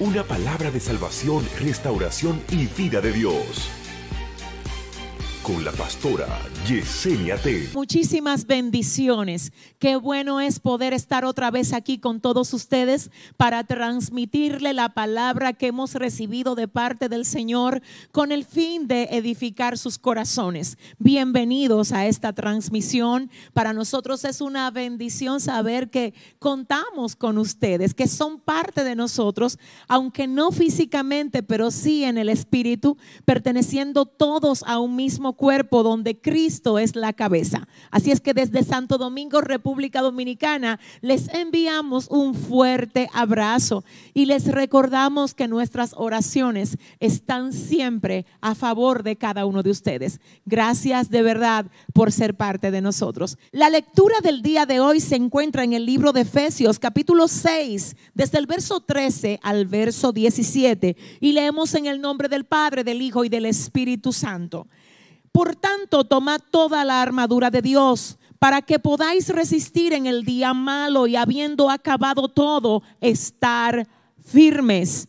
una palabra de salvación, restauración y vida de Dios. Con la pastora Yesenia T. Muchísimas bendiciones. Qué bueno es poder estar otra vez aquí con todos ustedes para transmitirle la palabra que hemos recibido de parte del Señor con el fin de edificar sus corazones. Bienvenidos a esta transmisión. Para nosotros es una bendición saber que contamos con ustedes, que son parte de nosotros, aunque no físicamente, pero sí en el espíritu, perteneciendo todos a un mismo cuerpo donde Cristo es la cabeza. Así es que desde Santo Domingo, República Dominicana, les enviamos un fuerte abrazo y les recordamos que nuestras oraciones están siempre a favor de cada uno de ustedes. Gracias de verdad por ser parte de nosotros. La lectura del día de hoy se encuentra en el libro de Efesios, capítulo 6, desde el verso 13 al verso 17, y leemos en el nombre del Padre, del Hijo y del Espíritu Santo. Por tanto, tomad toda la armadura de Dios para que podáis resistir en el día malo y habiendo acabado todo, estar firmes.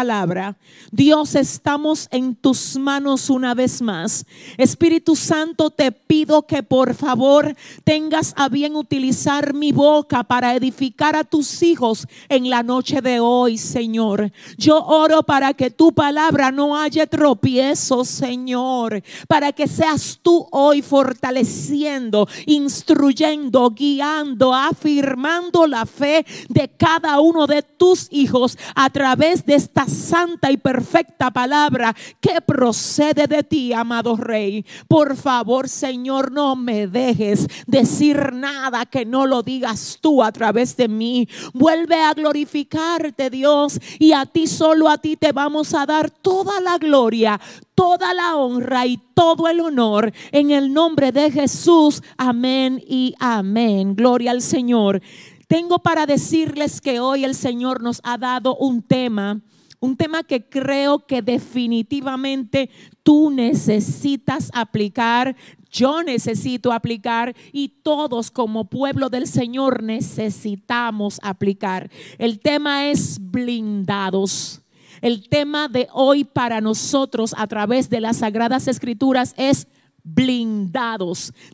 palabra. Dios, estamos en tus manos una vez más. Espíritu Santo, te pido que por favor tengas a bien utilizar mi boca para edificar a tus hijos en la noche de hoy, Señor. Yo oro para que tu palabra no haya tropiezo, Señor, para que seas tú hoy fortaleciendo, instruyendo, guiando, afirmando la fe de cada uno de tus hijos a través de esta santa y perfecta palabra que procede de ti, amado Rey. Por favor, Señor, no me dejes decir nada que no lo digas tú a través de mí. Vuelve a glorificarte, Dios, y a ti solo a ti te vamos a dar toda la gloria, toda la honra y todo el honor en el nombre de Jesús. Amén y amén. Gloria al Señor. Tengo para decirles que hoy el Señor nos ha dado un tema un tema que creo que definitivamente tú necesitas aplicar, yo necesito aplicar y todos como pueblo del Señor necesitamos aplicar. El tema es blindados. El tema de hoy para nosotros a través de las sagradas escrituras es blindados.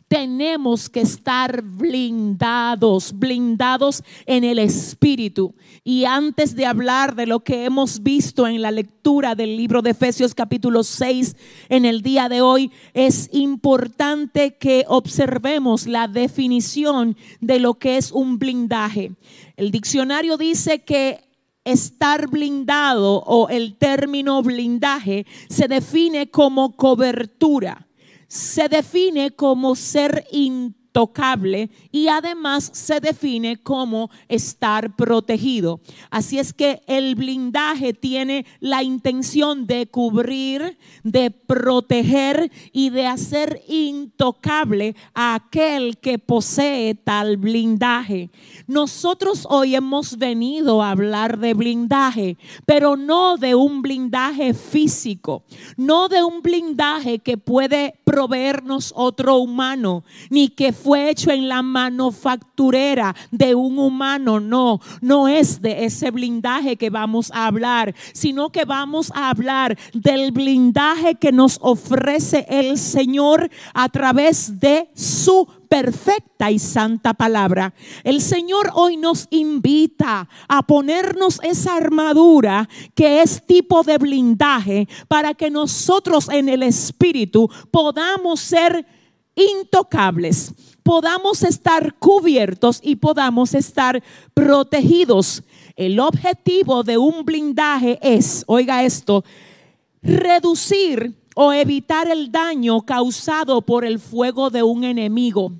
Tenemos que estar blindados, blindados en el espíritu. Y antes de hablar de lo que hemos visto en la lectura del libro de Efesios capítulo 6 en el día de hoy, es importante que observemos la definición de lo que es un blindaje. El diccionario dice que estar blindado o el término blindaje se define como cobertura se define como ser intocable y además se define como estar protegido. Así es que el blindaje tiene la intención de cubrir, de proteger y de hacer intocable a aquel que posee tal blindaje. Nosotros hoy hemos venido a hablar de blindaje, pero no de un blindaje físico, no de un blindaje que puede proveernos otro humano, ni que fue hecho en la manufacturera de un humano, no, no es de ese blindaje que vamos a hablar, sino que vamos a hablar del blindaje que nos ofrece el Señor a través de su perfecta y santa palabra. El Señor hoy nos invita a ponernos esa armadura que es tipo de blindaje para que nosotros en el Espíritu podamos ser intocables, podamos estar cubiertos y podamos estar protegidos. El objetivo de un blindaje es, oiga esto, reducir o evitar el daño causado por el fuego de un enemigo.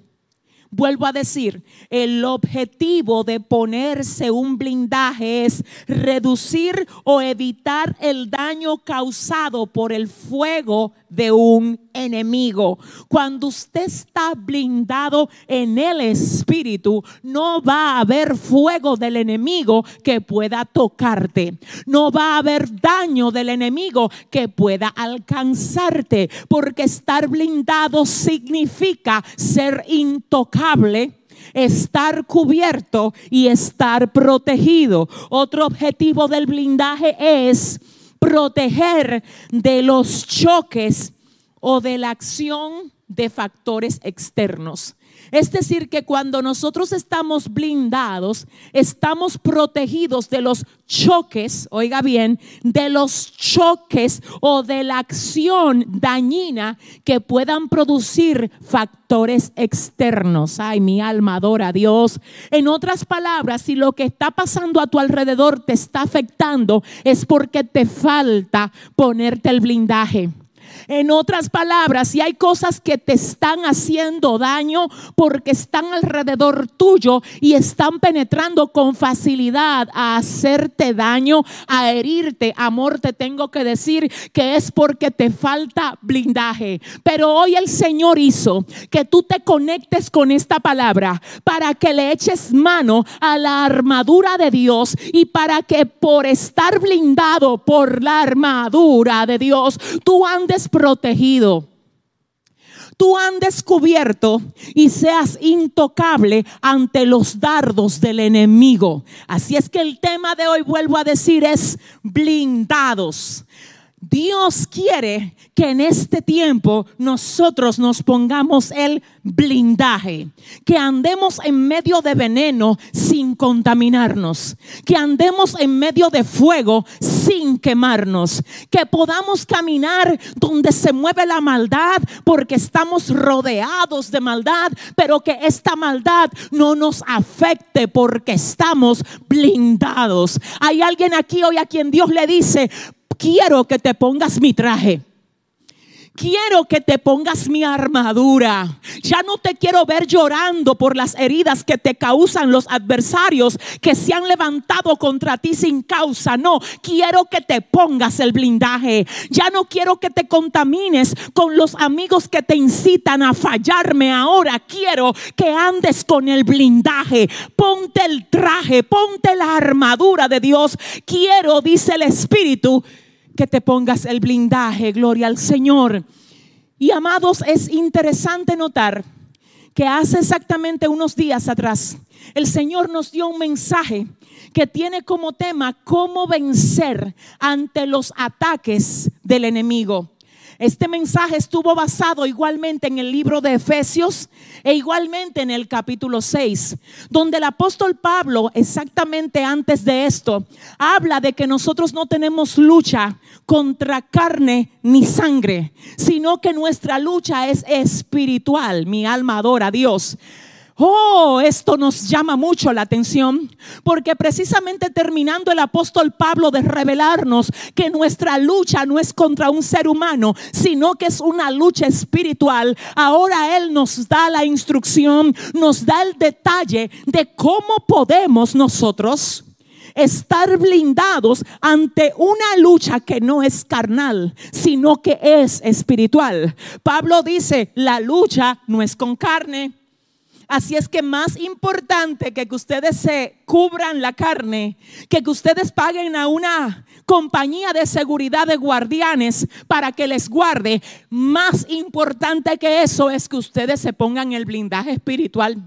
Vuelvo a decir, el objetivo de ponerse un blindaje es reducir o evitar el daño causado por el fuego de un enemigo. Cuando usted está blindado en el espíritu, no va a haber fuego del enemigo que pueda tocarte. No va a haber daño del enemigo que pueda alcanzarte, porque estar blindado significa ser intocable estar cubierto y estar protegido. Otro objetivo del blindaje es proteger de los choques o de la acción de factores externos. Es decir, que cuando nosotros estamos blindados, estamos protegidos de los choques, oiga bien, de los choques o de la acción dañina que puedan producir factores externos. Ay, mi alma adora a Dios. En otras palabras, si lo que está pasando a tu alrededor te está afectando, es porque te falta ponerte el blindaje. En otras palabras, si hay cosas que te están haciendo daño porque están alrededor tuyo y están penetrando con facilidad a hacerte daño, a herirte, amor, te tengo que decir que es porque te falta blindaje. Pero hoy el Señor hizo que tú te conectes con esta palabra para que le eches mano a la armadura de Dios y para que por estar blindado por la armadura de Dios, tú andes protegido. Tú han descubierto y seas intocable ante los dardos del enemigo. Así es que el tema de hoy, vuelvo a decir, es blindados. Dios quiere que en este tiempo nosotros nos pongamos el blindaje, que andemos en medio de veneno sin contaminarnos, que andemos en medio de fuego sin quemarnos, que podamos caminar donde se mueve la maldad porque estamos rodeados de maldad, pero que esta maldad no nos afecte porque estamos blindados. Hay alguien aquí hoy a quien Dios le dice, quiero que te pongas mi traje quiero que te pongas mi armadura. Ya no te quiero ver llorando por las heridas que te causan los adversarios que se han levantado contra ti sin causa. No, quiero que te pongas el blindaje. Ya no quiero que te contamines con los amigos que te incitan a fallarme. Ahora quiero que andes con el blindaje. Ponte el traje, ponte la armadura de Dios. Quiero, dice el Espíritu, que te pongas el blindaje, gloria al Señor. Y amados, es interesante notar que hace exactamente unos días atrás el Señor nos dio un mensaje que tiene como tema cómo vencer ante los ataques del enemigo. Este mensaje estuvo basado igualmente en el libro de Efesios e igualmente en el capítulo 6, donde el apóstol Pablo, exactamente antes de esto, habla de que nosotros no tenemos lucha contra carne ni sangre, sino que nuestra lucha es espiritual. Mi alma adora a Dios. Oh, esto nos llama mucho la atención porque precisamente terminando el apóstol Pablo de revelarnos que nuestra lucha no es contra un ser humano, sino que es una lucha espiritual, ahora Él nos da la instrucción, nos da el detalle de cómo podemos nosotros estar blindados ante una lucha que no es carnal, sino que es espiritual. Pablo dice, la lucha no es con carne Así es que más importante que que ustedes se cubran la carne, que que ustedes paguen a una compañía de seguridad de guardianes para que les guarde, más importante que eso es que ustedes se pongan el blindaje espiritual.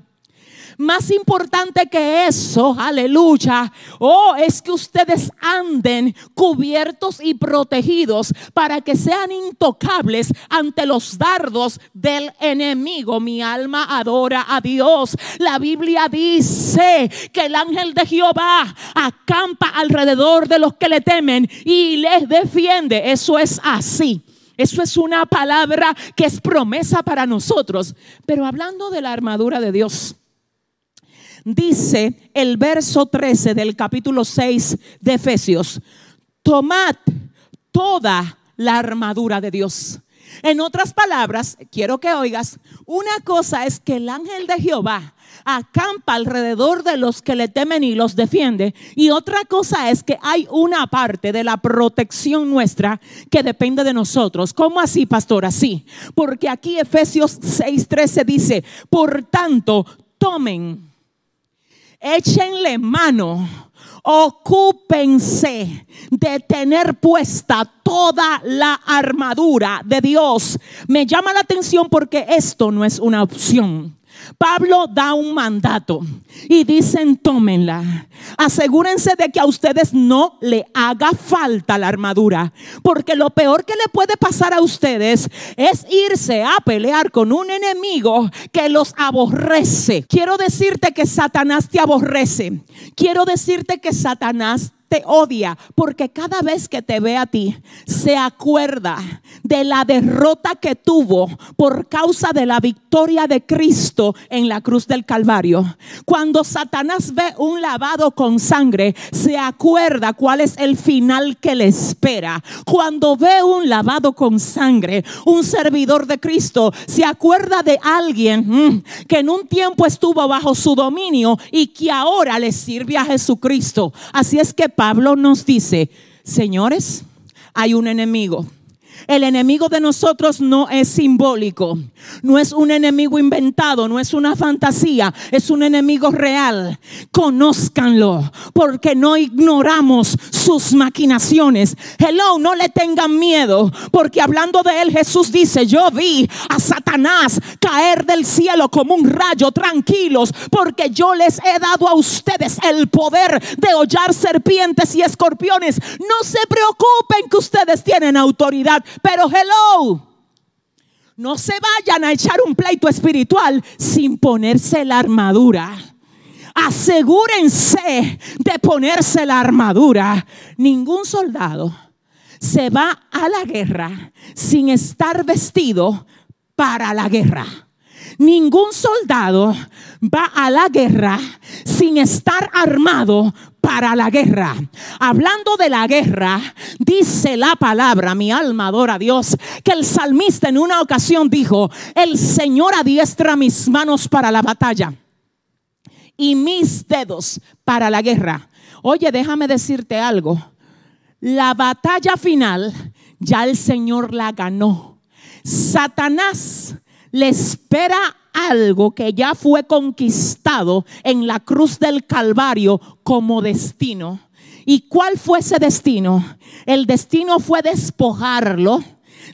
Más importante que eso, aleluya, oh, es que ustedes anden cubiertos y protegidos para que sean intocables ante los dardos del enemigo. Mi alma adora a Dios. La Biblia dice que el ángel de Jehová acampa alrededor de los que le temen y les defiende. Eso es así. Eso es una palabra que es promesa para nosotros. Pero hablando de la armadura de Dios, dice el verso 13 del capítulo 6 de Efesios, tomad toda la armadura de Dios. En otras palabras, quiero que oigas, una cosa es que el ángel de Jehová acampa alrededor de los que le temen y los defiende. Y otra cosa es que hay una parte de la protección nuestra que depende de nosotros. ¿Cómo así, pastor? Así. Porque aquí Efesios 6:13 dice, por tanto, tomen, échenle mano ocúpense de tener puesta toda la armadura de Dios. Me llama la atención porque esto no es una opción. Pablo da un mandato y dicen tómenla. Asegúrense de que a ustedes no le haga falta la armadura, porque lo peor que le puede pasar a ustedes es irse a pelear con un enemigo que los aborrece. Quiero decirte que Satanás te aborrece. Quiero decirte que Satanás te odia porque cada vez que te ve a ti se acuerda de la derrota que tuvo por causa de la victoria de Cristo en la cruz del Calvario. Cuando Satanás ve un lavado con sangre, se acuerda cuál es el final que le espera. Cuando ve un lavado con sangre, un servidor de Cristo se acuerda de alguien mm, que en un tiempo estuvo bajo su dominio y que ahora le sirve a Jesucristo. Así es que Pablo nos dice, señores, hay un enemigo el enemigo de nosotros no es simbólico, no es un enemigo inventado, no es una fantasía, es un enemigo real. Conózcanlo, porque no ignoramos sus maquinaciones. Hello, no le tengan miedo, porque hablando de él Jesús dice, yo vi a Satanás caer del cielo como un rayo, tranquilos, porque yo les he dado a ustedes el poder de hollar serpientes y escorpiones. No se preocupen que ustedes tienen autoridad pero hello, no se vayan a echar un pleito espiritual sin ponerse la armadura. Asegúrense de ponerse la armadura. Ningún soldado se va a la guerra sin estar vestido para la guerra. Ningún soldado va a la guerra sin estar armado para la guerra. Hablando de la guerra, dice la palabra, mi alma adora a Dios, que el salmista en una ocasión dijo, el Señor adiestra mis manos para la batalla y mis dedos para la guerra. Oye, déjame decirte algo. La batalla final ya el Señor la ganó. Satanás le espera algo que ya fue conquistado en la cruz del Calvario como destino. ¿Y cuál fue ese destino? El destino fue despojarlo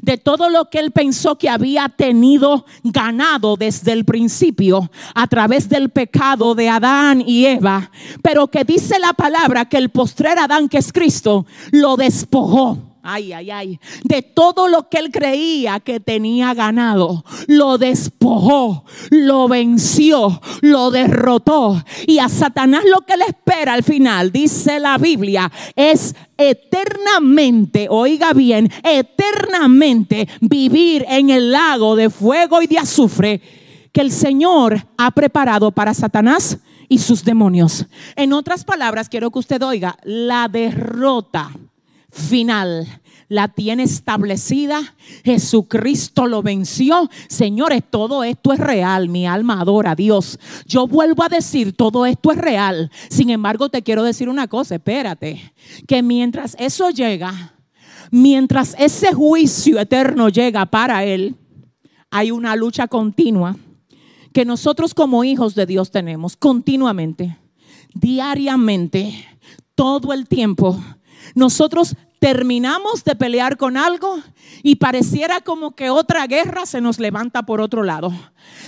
de todo lo que él pensó que había tenido ganado desde el principio a través del pecado de Adán y Eva, pero que dice la palabra que el postrer Adán, que es Cristo, lo despojó ay, ay, ay, de todo lo que él creía que tenía ganado. Lo despojó, lo venció, lo derrotó. Y a Satanás lo que le espera al final, dice la Biblia, es eternamente, oiga bien, eternamente vivir en el lago de fuego y de azufre que el Señor ha preparado para Satanás y sus demonios. En otras palabras, quiero que usted oiga, la derrota final la tiene establecida. Jesucristo lo venció. Señores, todo esto es real. Mi alma adora a Dios. Yo vuelvo a decir, todo esto es real. Sin embargo, te quiero decir una cosa, espérate, que mientras eso llega, mientras ese juicio eterno llega para Él, hay una lucha continua que nosotros como hijos de Dios tenemos continuamente, diariamente, todo el tiempo. Nosotros terminamos de pelear con algo y pareciera como que otra guerra se nos levanta por otro lado.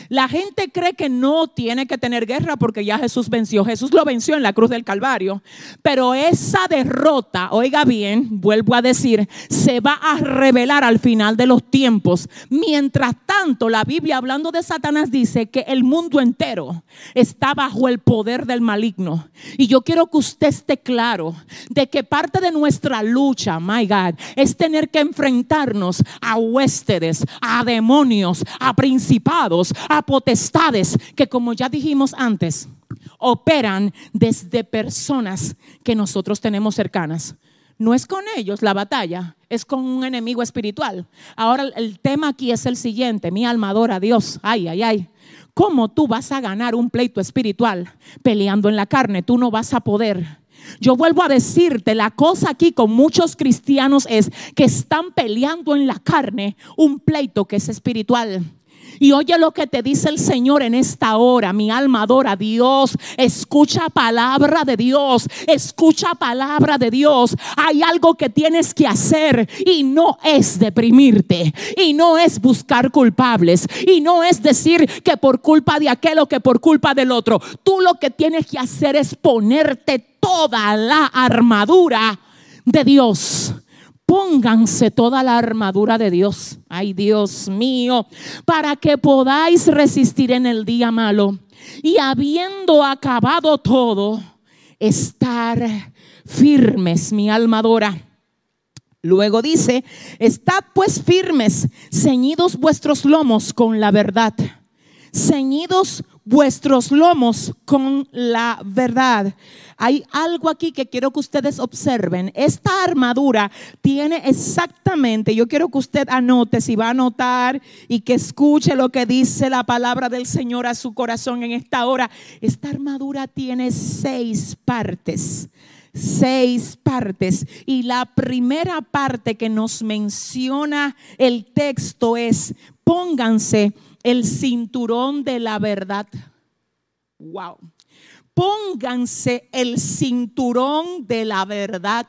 La gente cree que no tiene que tener guerra porque ya Jesús venció. Jesús lo venció en la cruz del Calvario. Pero esa derrota, oiga bien, vuelvo a decir, se va a revelar al final de los tiempos. Mientras tanto, la Biblia hablando de Satanás dice que el mundo entero está bajo el poder del maligno. Y yo quiero que usted esté claro de que parte de nuestra lucha, my God, es tener que enfrentarnos a huéspedes, a demonios, a principados a potestades que como ya dijimos antes, operan desde personas que nosotros tenemos cercanas. No es con ellos la batalla, es con un enemigo espiritual. Ahora el tema aquí es el siguiente, mi alma adora a Dios. Ay, ay, ay. ¿Cómo tú vas a ganar un pleito espiritual peleando en la carne? Tú no vas a poder. Yo vuelvo a decirte, la cosa aquí con muchos cristianos es que están peleando en la carne un pleito que es espiritual. Y oye lo que te dice el Señor en esta hora. Mi alma adora a Dios. Escucha palabra de Dios. Escucha palabra de Dios. Hay algo que tienes que hacer y no es deprimirte. Y no es buscar culpables. Y no es decir que por culpa de aquel o que por culpa del otro. Tú lo que tienes que hacer es ponerte toda la armadura de Dios Pónganse toda la armadura de Dios, ay Dios mío, para que podáis resistir en el día malo. Y habiendo acabado todo, estar firmes, mi alma adora. Luego dice, estad pues firmes, ceñidos vuestros lomos con la verdad, ceñidos vuestros lomos con la verdad. Hay algo aquí que quiero que ustedes observen. Esta armadura tiene exactamente, yo quiero que usted anote, si va a anotar y que escuche lo que dice la palabra del Señor a su corazón en esta hora. Esta armadura tiene seis partes seis partes. Y la primera parte que nos menciona el texto es, pónganse el cinturón de la verdad. Wow. Pónganse el cinturón de la verdad.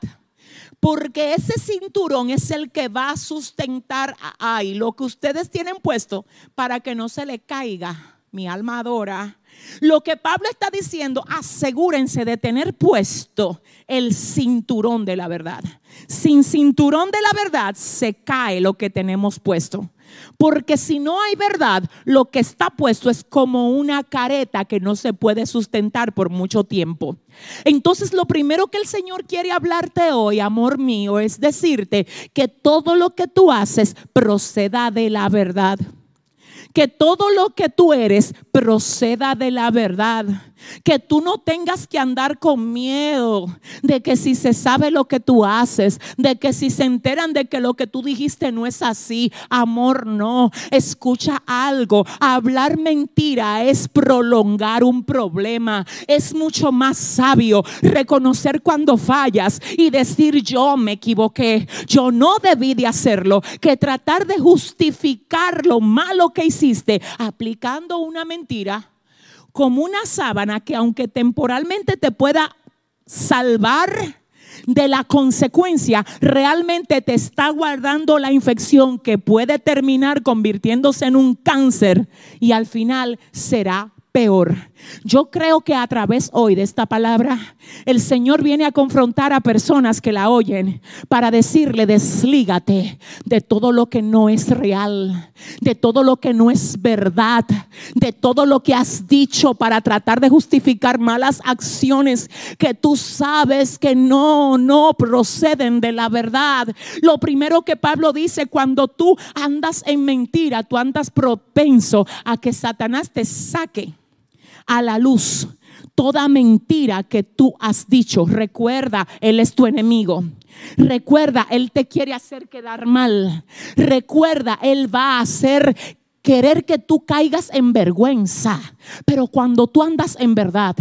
Porque ese cinturón es el que va a sustentar lo que ustedes tienen puesto para que no se le caiga. Mi alma adora. Lo que Pablo está diciendo, asegúrense de tener puesto el cinturón de la verdad. Sin cinturón de la verdad se cae lo que tenemos puesto. Porque si no hay verdad, lo que está puesto es como una careta que no se puede sustentar por mucho tiempo. Entonces lo primero que el Señor quiere hablarte hoy, amor mío, es decirte que todo lo que tú haces proceda de la verdad. Que todo lo que tú eres proceda de la verdad que tú no tengas que andar con miedo de que si se sabe lo que tú haces, de que si se enteran de que lo que tú dijiste no es así, amor, no. Escucha algo, hablar mentira es prolongar un problema. Es mucho más sabio reconocer cuando fallas y decir yo me equivoqué, yo no debí de hacerlo, que tratar de justificar lo malo que hiciste aplicando una mentira como una sábana que aunque temporalmente te pueda salvar de la consecuencia, realmente te está guardando la infección que puede terminar convirtiéndose en un cáncer y al final será peor. Yo creo que a través hoy de esta palabra, el Señor viene a confrontar a personas que la oyen para decirle, deslígate de todo lo que no es real, de todo lo que no es verdad, de todo lo que has dicho para tratar de justificar malas acciones que tú sabes que no, no proceden de la verdad. Lo primero que Pablo dice, cuando tú andas en mentira, tú andas propenso a que Satanás te saque a la luz toda mentira que tú has dicho. Recuerda, Él es tu enemigo. Recuerda, Él te quiere hacer quedar mal. Recuerda, Él va a hacer querer que tú caigas en vergüenza. Pero cuando tú andas en verdad,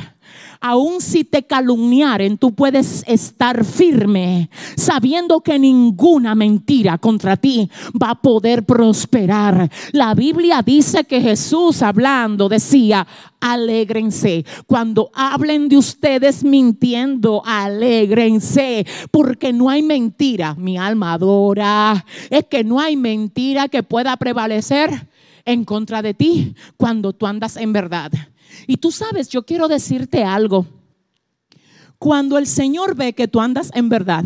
aun si te calumniaren, tú puedes estar firme, sabiendo que ninguna mentira contra ti va a poder prosperar. La Biblia dice que Jesús hablando decía, alégrense. Cuando hablen de ustedes mintiendo, alégrense, porque no hay mentira, mi alma adora, es que no hay mentira que pueda prevalecer en contra de ti cuando tú andas en verdad. Y tú sabes, yo quiero decirte algo. Cuando el Señor ve que tú andas en verdad,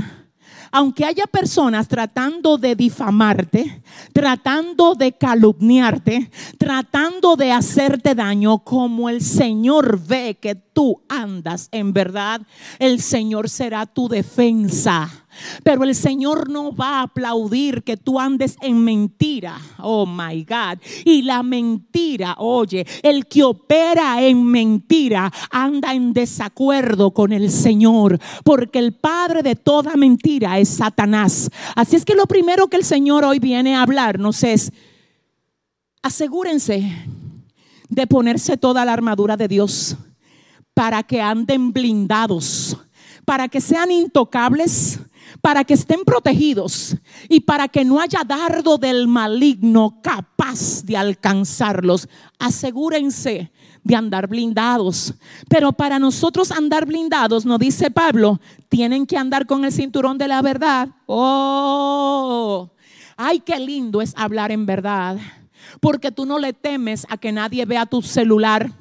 aunque haya personas tratando de difamarte, tratando de calumniarte, tratando de hacerte daño, como el Señor ve que tú andas en verdad, el Señor será tu defensa. Pero el Señor no va a aplaudir que tú andes en mentira. Oh my God. Y la mentira, oye, el que opera en mentira anda en desacuerdo con el Señor. Porque el padre de toda mentira es Satanás. Así es que lo primero que el Señor hoy viene a hablarnos es, asegúrense de ponerse toda la armadura de Dios para que anden blindados, para que sean intocables, para que estén protegidos y para que no haya dardo del maligno capaz de alcanzarlos. Asegúrense de andar blindados. Pero para nosotros andar blindados, nos dice Pablo, tienen que andar con el cinturón de la verdad. Oh, ay, qué lindo es hablar en verdad. Porque tú no le temes a que nadie vea tu celular.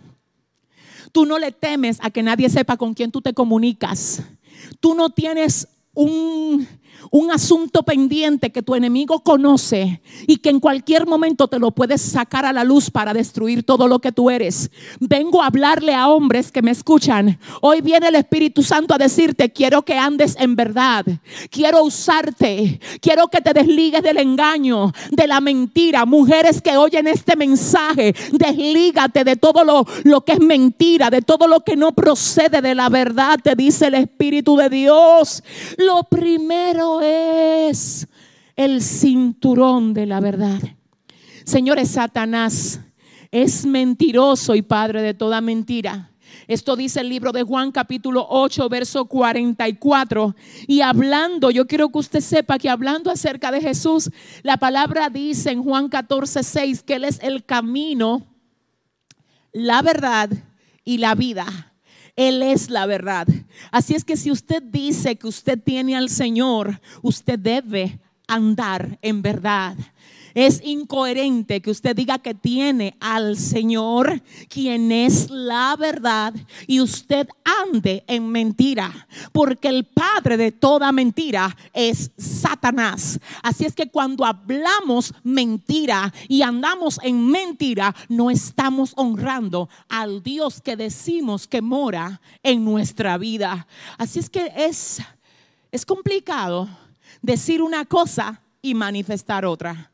Tú no le temes a que nadie sepa con quién tú te comunicas. Tú no tienes un un asunto pendiente que tu enemigo conoce y que en cualquier momento te lo puedes sacar a la luz para destruir todo lo que tú eres. Vengo a hablarle a hombres que me escuchan. Hoy viene el Espíritu Santo a decirte, quiero que andes en verdad, quiero usarte, quiero que te desligues del engaño, de la mentira. Mujeres que oyen este mensaje, deslígate de todo lo, lo que es mentira, de todo lo que no procede de la verdad, te dice el Espíritu de Dios. Lo primero es el cinturón de la verdad. Señores, Satanás es mentiroso y padre de toda mentira. Esto dice el libro de Juan capítulo 8, verso 44. Y hablando, yo quiero que usted sepa que hablando acerca de Jesús, la palabra dice en Juan 14, 6 que Él es el camino, la verdad y la vida. Él es la verdad. Así es que si usted dice que usted tiene al Señor, usted debe andar en verdad. Es incoherente que usted diga que tiene al Señor, quien es la verdad, y usted ande en mentira, porque el padre de toda mentira es Satanás. Así es que cuando hablamos mentira y andamos en mentira, no estamos honrando al Dios que decimos que mora en nuestra vida. Así es que es, es complicado decir una cosa y manifestar otra.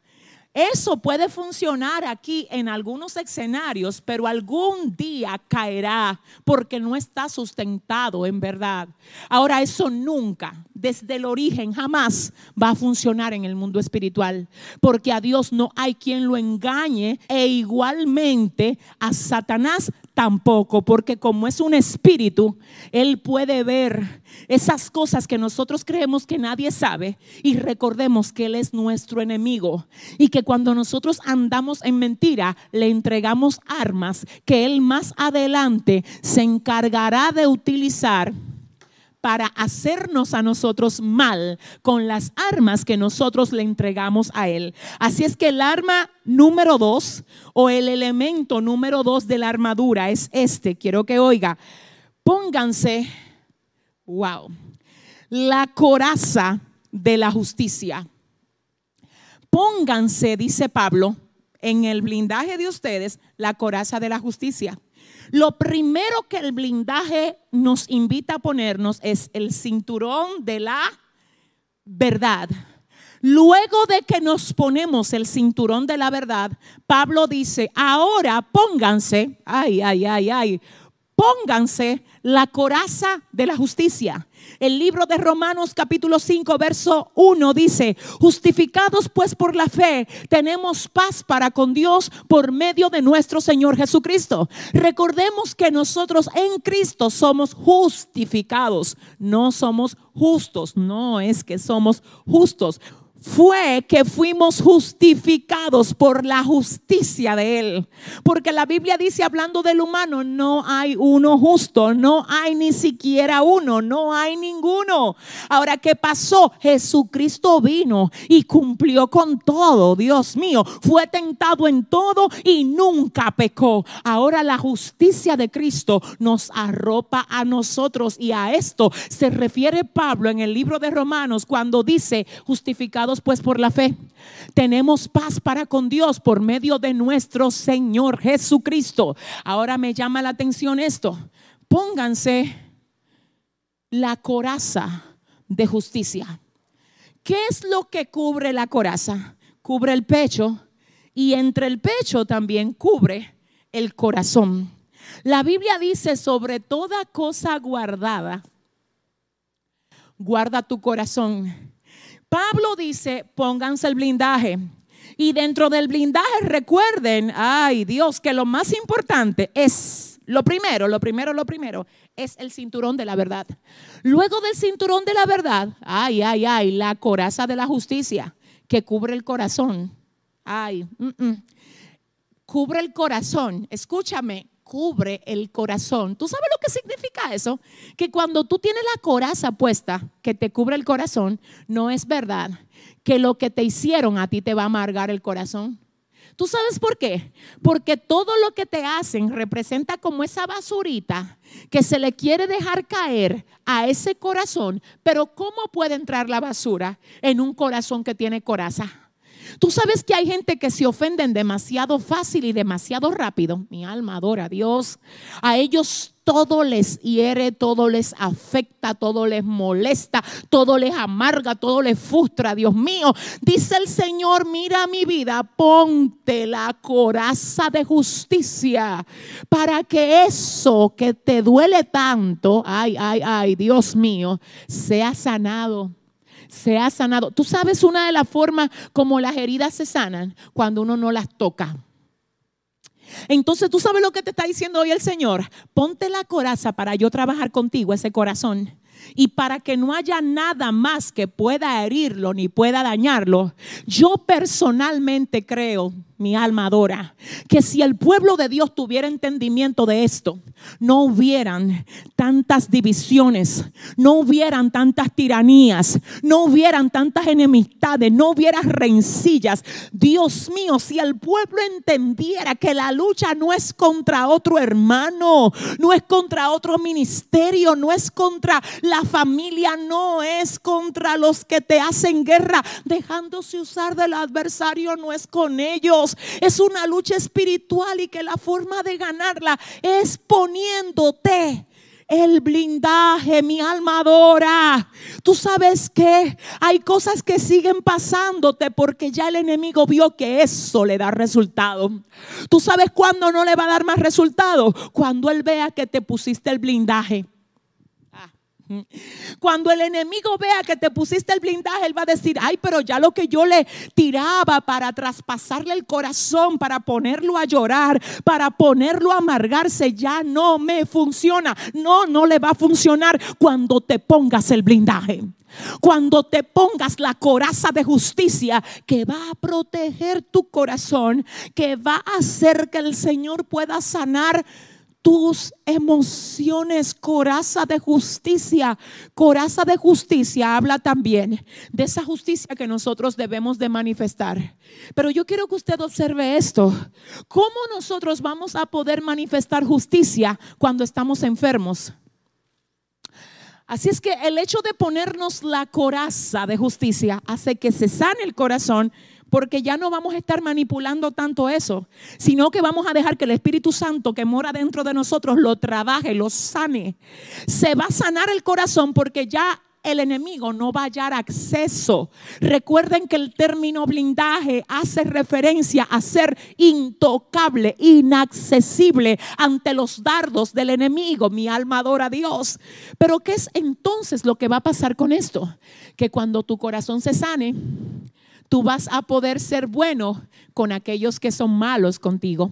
Eso puede funcionar aquí en algunos escenarios, pero algún día caerá porque no está sustentado en verdad. Ahora, eso nunca, desde el origen, jamás va a funcionar en el mundo espiritual, porque a Dios no hay quien lo engañe e igualmente a Satanás tampoco, porque como es un espíritu, Él puede ver esas cosas que nosotros creemos que nadie sabe y recordemos que Él es nuestro enemigo y que cuando nosotros andamos en mentira, le entregamos armas que Él más adelante se encargará de utilizar para hacernos a nosotros mal con las armas que nosotros le entregamos a Él. Así es que el arma número dos o el elemento número dos de la armadura es este. Quiero que oiga, pónganse, wow, la coraza de la justicia. Pónganse, dice Pablo, en el blindaje de ustedes la coraza de la justicia. Lo primero que el blindaje nos invita a ponernos es el cinturón de la verdad. Luego de que nos ponemos el cinturón de la verdad, Pablo dice, ahora pónganse, ay, ay, ay, ay, pónganse la coraza de la justicia. El libro de Romanos capítulo 5 verso 1 dice, justificados pues por la fe, tenemos paz para con Dios por medio de nuestro Señor Jesucristo. Recordemos que nosotros en Cristo somos justificados, no somos justos, no es que somos justos fue que fuimos justificados por la justicia de Él. Porque la Biblia dice, hablando del humano, no hay uno justo, no hay ni siquiera uno, no hay ninguno. Ahora, ¿qué pasó? Jesucristo vino y cumplió con todo, Dios mío. Fue tentado en todo y nunca pecó. Ahora la justicia de Cristo nos arropa a nosotros y a esto se refiere Pablo en el libro de Romanos cuando dice justificado pues por la fe. Tenemos paz para con Dios por medio de nuestro Señor Jesucristo. Ahora me llama la atención esto. Pónganse la coraza de justicia. ¿Qué es lo que cubre la coraza? Cubre el pecho y entre el pecho también cubre el corazón. La Biblia dice sobre toda cosa guardada, guarda tu corazón. Pablo dice, pónganse el blindaje. Y dentro del blindaje recuerden, ay Dios, que lo más importante es, lo primero, lo primero, lo primero, es el cinturón de la verdad. Luego del cinturón de la verdad, ay, ay, ay, la coraza de la justicia que cubre el corazón. Ay, mm, mm. cubre el corazón. Escúchame, cubre el corazón. ¿Tú sabes lo que significa eso? Que cuando tú tienes la coraza puesta que te cubre el corazón, no es verdad que lo que te hicieron a ti te va a amargar el corazón. ¿Tú sabes por qué? Porque todo lo que te hacen representa como esa basurita que se le quiere dejar caer a ese corazón. Pero ¿cómo puede entrar la basura en un corazón que tiene coraza? Tú sabes que hay gente que se ofenden demasiado fácil y demasiado rápido. Mi alma adora a Dios. A ellos todo les hiere, todo les afecta, todo les molesta, todo les amarga, todo les frustra. Dios mío, dice el Señor, mira mi vida, ponte la coraza de justicia para que eso que te duele tanto, ay, ay, ay, Dios mío, sea sanado se ha sanado. Tú sabes una de las formas como las heridas se sanan cuando uno no las toca. Entonces tú sabes lo que te está diciendo hoy el Señor. Ponte la coraza para yo trabajar contigo, ese corazón. Y para que no haya nada más que pueda herirlo ni pueda dañarlo, yo personalmente creo, mi alma adora, que si el pueblo de Dios tuviera entendimiento de esto, no hubieran tantas divisiones, no hubieran tantas tiranías, no hubieran tantas enemistades, no hubiera rencillas. Dios mío, si el pueblo entendiera que la lucha no es contra otro hermano, no es contra otro ministerio, no es contra la familia, no es contra los que te hacen guerra, dejándose usar del adversario, no es con ellos es una lucha espiritual y que la forma de ganarla es poniéndote el blindaje, mi alma adora. Tú sabes que hay cosas que siguen pasándote porque ya el enemigo vio que eso le da resultado. Tú sabes cuándo no le va a dar más resultado, cuando él vea que te pusiste el blindaje. Cuando el enemigo vea que te pusiste el blindaje, él va a decir, ay, pero ya lo que yo le tiraba para traspasarle el corazón, para ponerlo a llorar, para ponerlo a amargarse, ya no me funciona. No, no le va a funcionar cuando te pongas el blindaje. Cuando te pongas la coraza de justicia que va a proteger tu corazón, que va a hacer que el Señor pueda sanar tus emociones, coraza de justicia. Coraza de justicia habla también de esa justicia que nosotros debemos de manifestar. Pero yo quiero que usted observe esto. ¿Cómo nosotros vamos a poder manifestar justicia cuando estamos enfermos? Así es que el hecho de ponernos la coraza de justicia hace que se sane el corazón porque ya no vamos a estar manipulando tanto eso, sino que vamos a dejar que el Espíritu Santo que mora dentro de nosotros lo trabaje, lo sane. Se va a sanar el corazón porque ya el enemigo no va a hallar acceso. Recuerden que el término blindaje hace referencia a ser intocable, inaccesible ante los dardos del enemigo. Mi alma adora a Dios. Pero ¿qué es entonces lo que va a pasar con esto? Que cuando tu corazón se sane, tú vas a poder ser bueno con aquellos que son malos contigo.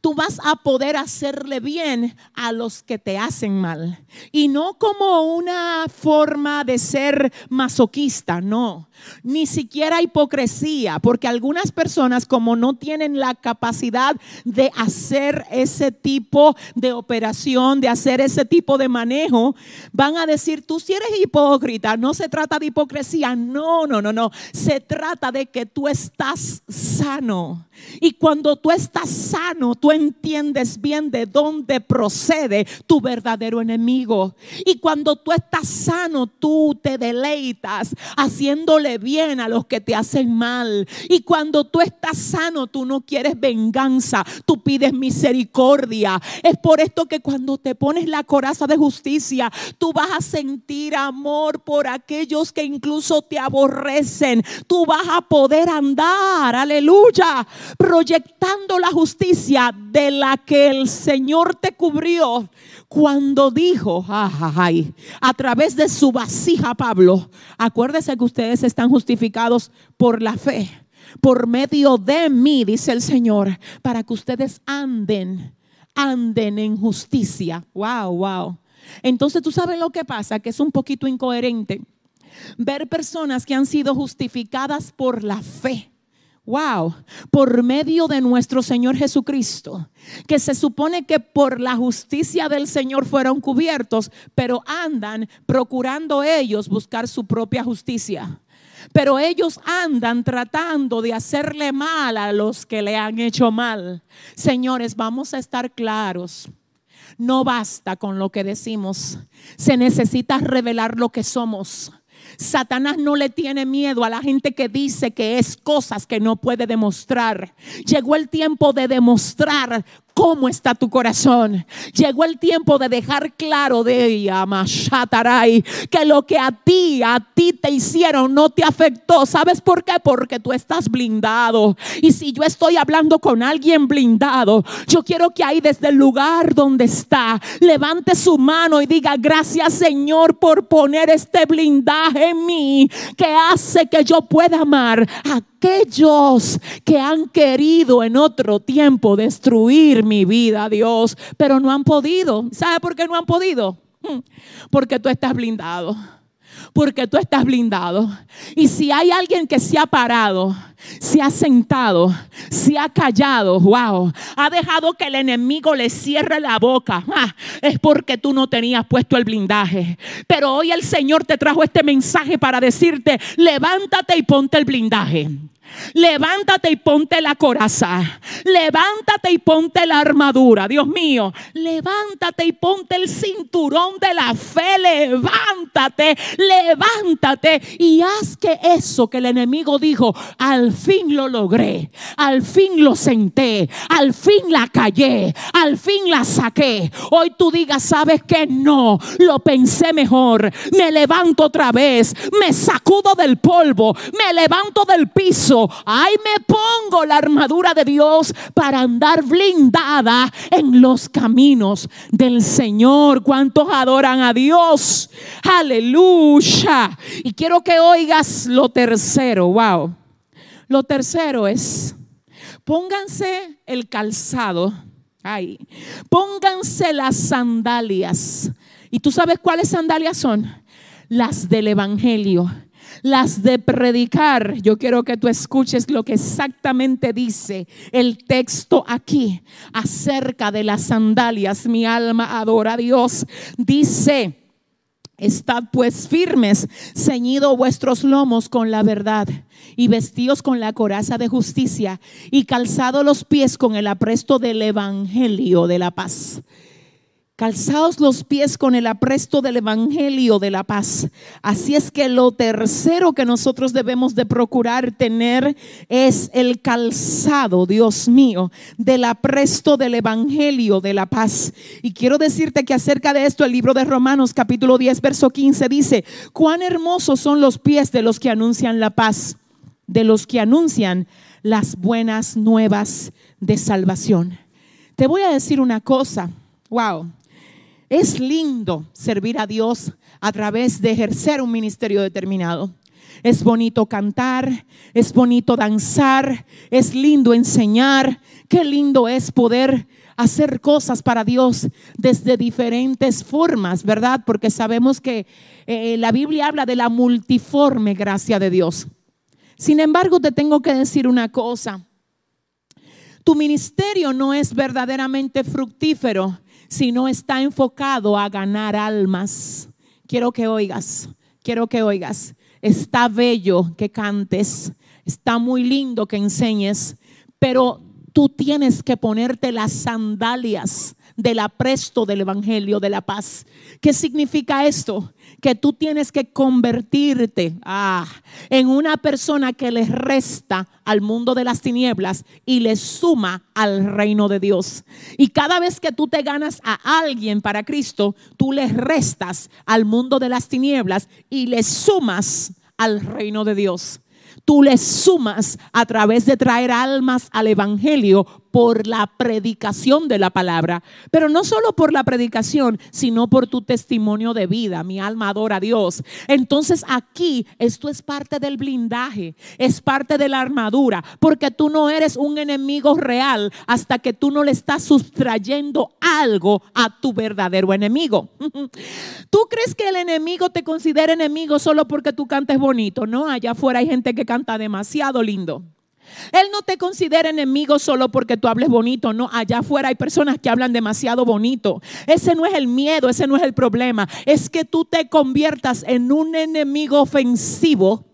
Tú vas a poder hacerle bien a los que te hacen mal. Y no como una forma de ser masoquista, no ni siquiera hipocresía, porque algunas personas como no tienen la capacidad de hacer ese tipo de operación, de hacer ese tipo de manejo, van a decir, tú si eres hipócrita, no se trata de hipocresía, no, no, no, no, se trata de que tú estás sano. Y cuando tú estás sano, tú entiendes bien de dónde procede tu verdadero enemigo. Y cuando tú estás sano, tú te deleitas haciéndole bien a los que te hacen mal. Y cuando tú estás sano, tú no quieres venganza, tú pides misericordia. Es por esto que cuando te pones la coraza de justicia, tú vas a sentir amor por aquellos que incluso te aborrecen. Tú vas a poder andar, aleluya, proyectando la justicia de la que el Señor te cubrió cuando dijo, a través de su vasija, Pablo, acuérdese que ustedes están justificados por la fe, por medio de mí, dice el Señor, para que ustedes anden, anden en justicia. Wow, wow. Entonces tú sabes lo que pasa, que es un poquito incoherente ver personas que han sido justificadas por la fe. Wow, por medio de nuestro Señor Jesucristo, que se supone que por la justicia del Señor fueron cubiertos, pero andan procurando ellos buscar su propia justicia. Pero ellos andan tratando de hacerle mal a los que le han hecho mal. Señores, vamos a estar claros. No basta con lo que decimos. Se necesita revelar lo que somos. Satanás no le tiene miedo a la gente que dice que es cosas que no puede demostrar. Llegó el tiempo de demostrar ¿Cómo está tu corazón? Llegó el tiempo de dejar claro de ella, Mashataray, que lo que a ti, a ti te hicieron no te afectó. ¿Sabes por qué? Porque tú estás blindado. Y si yo estoy hablando con alguien blindado, yo quiero que ahí desde el lugar donde está, levante su mano y diga, gracias Señor por poner este blindaje en mí que hace que yo pueda amar a aquellos que han querido en otro tiempo destruir mi vida, Dios, pero no han podido. ¿Sabe por qué no han podido? Hmm. Porque tú estás blindado porque tú estás blindado. Y si hay alguien que se ha parado, se ha sentado, se ha callado, wow, ha dejado que el enemigo le cierre la boca, ah, es porque tú no tenías puesto el blindaje. Pero hoy el Señor te trajo este mensaje para decirte, levántate y ponte el blindaje. Levántate y ponte la coraza. Levántate y ponte la armadura. Dios mío, levántate y ponte el cinturón de la fe. Levántate, levántate y haz que eso que el enemigo dijo, al fin lo logré. Al fin lo senté. Al fin la callé. Al fin la saqué. Hoy tú digas, ¿sabes que No, lo pensé mejor. Me levanto otra vez. Me sacudo del polvo. Me levanto del piso Ahí me pongo la armadura de Dios para andar blindada en los caminos del Señor. ¿Cuántos adoran a Dios? Aleluya. Y quiero que oigas lo tercero. Wow. Lo tercero es, pónganse el calzado. Ahí. Pónganse las sandalias. ¿Y tú sabes cuáles sandalias son? Las del Evangelio las de predicar. Yo quiero que tú escuches lo que exactamente dice el texto aquí acerca de las sandalias. Mi alma adora a Dios. Dice, Estad pues firmes, ceñido vuestros lomos con la verdad y vestidos con la coraza de justicia y calzado los pies con el apresto del evangelio de la paz. Calzaos los pies con el apresto del Evangelio de la paz. Así es que lo tercero que nosotros debemos de procurar tener es el calzado, Dios mío, del apresto del Evangelio de la paz. Y quiero decirte que acerca de esto el libro de Romanos capítulo 10, verso 15 dice, cuán hermosos son los pies de los que anuncian la paz, de los que anuncian las buenas nuevas de salvación. Te voy a decir una cosa. Wow, es lindo servir a Dios a través de ejercer un ministerio determinado. Es bonito cantar, es bonito danzar, es lindo enseñar. Qué lindo es poder hacer cosas para Dios desde diferentes formas, ¿verdad? Porque sabemos que eh, la Biblia habla de la multiforme gracia de Dios. Sin embargo, te tengo que decir una cosa. Tu ministerio no es verdaderamente fructífero si no está enfocado a ganar almas. Quiero que oigas, quiero que oigas. Está bello que cantes, está muy lindo que enseñes, pero tú tienes que ponerte las sandalias del apresto del Evangelio de la paz. ¿Qué significa esto? Que tú tienes que convertirte ah, en una persona que le resta al mundo de las tinieblas y le suma al reino de Dios. Y cada vez que tú te ganas a alguien para Cristo, tú le restas al mundo de las tinieblas y le sumas al reino de Dios tú le sumas a través de traer almas al Evangelio por la predicación de la palabra, pero no solo por la predicación, sino por tu testimonio de vida. Mi alma adora a Dios. Entonces aquí esto es parte del blindaje, es parte de la armadura, porque tú no eres un enemigo real hasta que tú no le estás sustrayendo algo a tu verdadero enemigo. ¿Tú crees que el enemigo te considera enemigo solo porque tú cantes bonito? No, allá afuera hay gente que canta demasiado lindo. Él no te considera enemigo solo porque tú hables bonito, no, allá afuera hay personas que hablan demasiado bonito. Ese no es el miedo, ese no es el problema, es que tú te conviertas en un enemigo ofensivo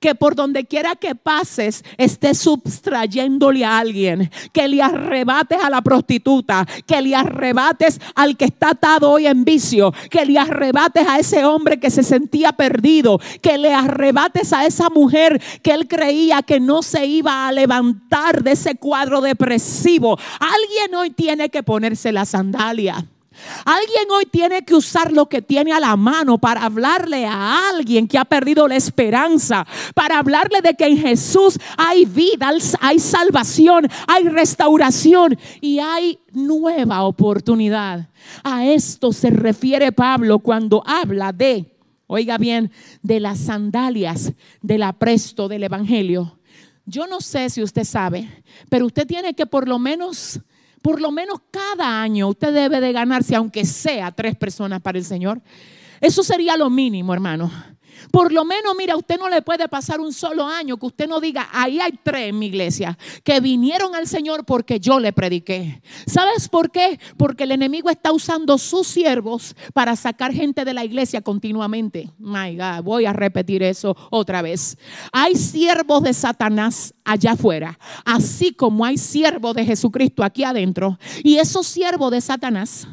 que por donde quiera que pases estés sustrayéndole a alguien, que le arrebates a la prostituta, que le arrebates al que está atado hoy en vicio, que le arrebates a ese hombre que se sentía perdido, que le arrebates a esa mujer que él creía que no se iba a levantar de ese cuadro depresivo. Alguien hoy tiene que ponerse la sandalia. Alguien hoy tiene que usar lo que tiene a la mano para hablarle a alguien que ha perdido la esperanza, para hablarle de que en Jesús hay vida, hay salvación, hay restauración y hay nueva oportunidad. A esto se refiere Pablo cuando habla de, oiga bien, de las sandalias del apresto del Evangelio. Yo no sé si usted sabe, pero usted tiene que por lo menos por lo menos cada año usted debe de ganarse, aunque sea tres personas para el Señor. Eso sería lo mínimo, hermano. Por lo menos, mira, usted no le puede pasar un solo año que usted no diga, ahí hay tres en mi iglesia que vinieron al Señor porque yo le prediqué. ¿Sabes por qué? Porque el enemigo está usando sus siervos para sacar gente de la iglesia continuamente. My God, voy a repetir eso otra vez. Hay siervos de Satanás allá afuera, así como hay siervos de Jesucristo aquí adentro. Y esos siervos de Satanás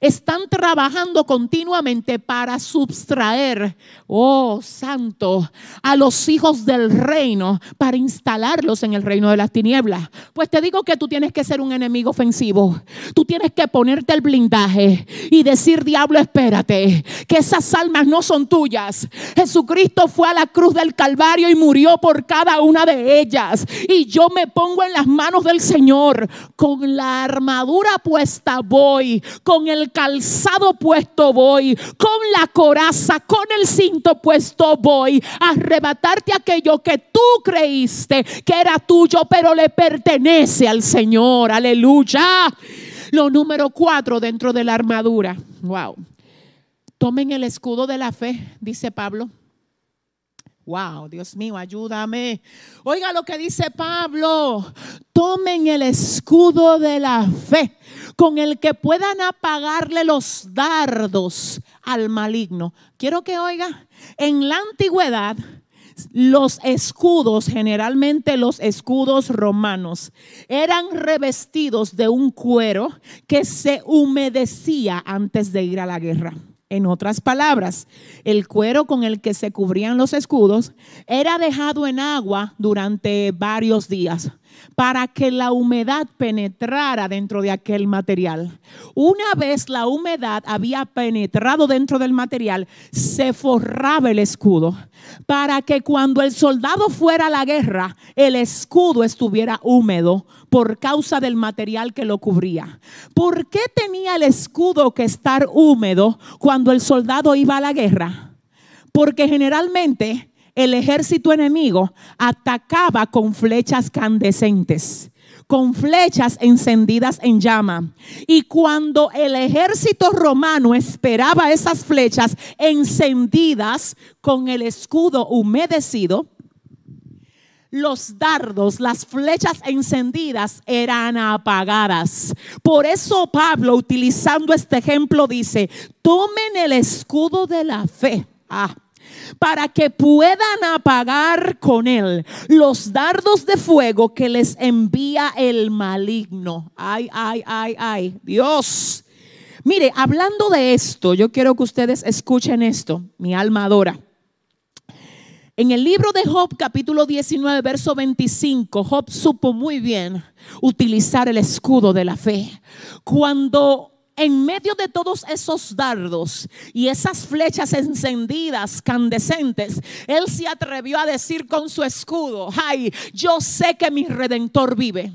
están trabajando continuamente para subtraer, oh santo, a los hijos del reino para instalarlos en el reino de las tinieblas. Pues te digo que tú tienes que ser un enemigo ofensivo. Tú tienes que ponerte el blindaje y decir, diablo, espérate, que esas almas no son tuyas. Jesucristo fue a la cruz del Calvario y murió por cada una de ellas. Y yo me pongo en las manos del Señor. Con la armadura puesta voy, con el calzado puesto voy, con la coraza, con el cinto puesto voy a arrebatarte aquello que tú creíste que era tuyo, pero le pertenece al Señor. Aleluya. Lo número cuatro dentro de la armadura. Wow. Tomen el escudo de la fe, dice Pablo. Wow, Dios mío, ayúdame. Oiga lo que dice Pablo. Tomen el escudo de la fe con el que puedan apagarle los dardos al maligno. Quiero que oiga, en la antigüedad los escudos, generalmente los escudos romanos, eran revestidos de un cuero que se humedecía antes de ir a la guerra. En otras palabras, el cuero con el que se cubrían los escudos era dejado en agua durante varios días para que la humedad penetrara dentro de aquel material. Una vez la humedad había penetrado dentro del material, se forraba el escudo para que cuando el soldado fuera a la guerra, el escudo estuviera húmedo por causa del material que lo cubría. ¿Por qué tenía el escudo que estar húmedo cuando el soldado iba a la guerra? Porque generalmente el ejército enemigo atacaba con flechas candescentes con flechas encendidas en llama. Y cuando el ejército romano esperaba esas flechas encendidas con el escudo humedecido, los dardos, las flechas encendidas eran apagadas. Por eso Pablo, utilizando este ejemplo, dice, tomen el escudo de la fe. Ah, para que puedan apagar con él los dardos de fuego que les envía el maligno. Ay, ay, ay, ay, Dios. Mire, hablando de esto, yo quiero que ustedes escuchen esto, mi alma adora. En el libro de Job, capítulo 19, verso 25, Job supo muy bien utilizar el escudo de la fe. Cuando en medio de todos esos dardos y esas flechas encendidas, candescentes, él se atrevió a decir con su escudo, ay, yo sé que mi redentor vive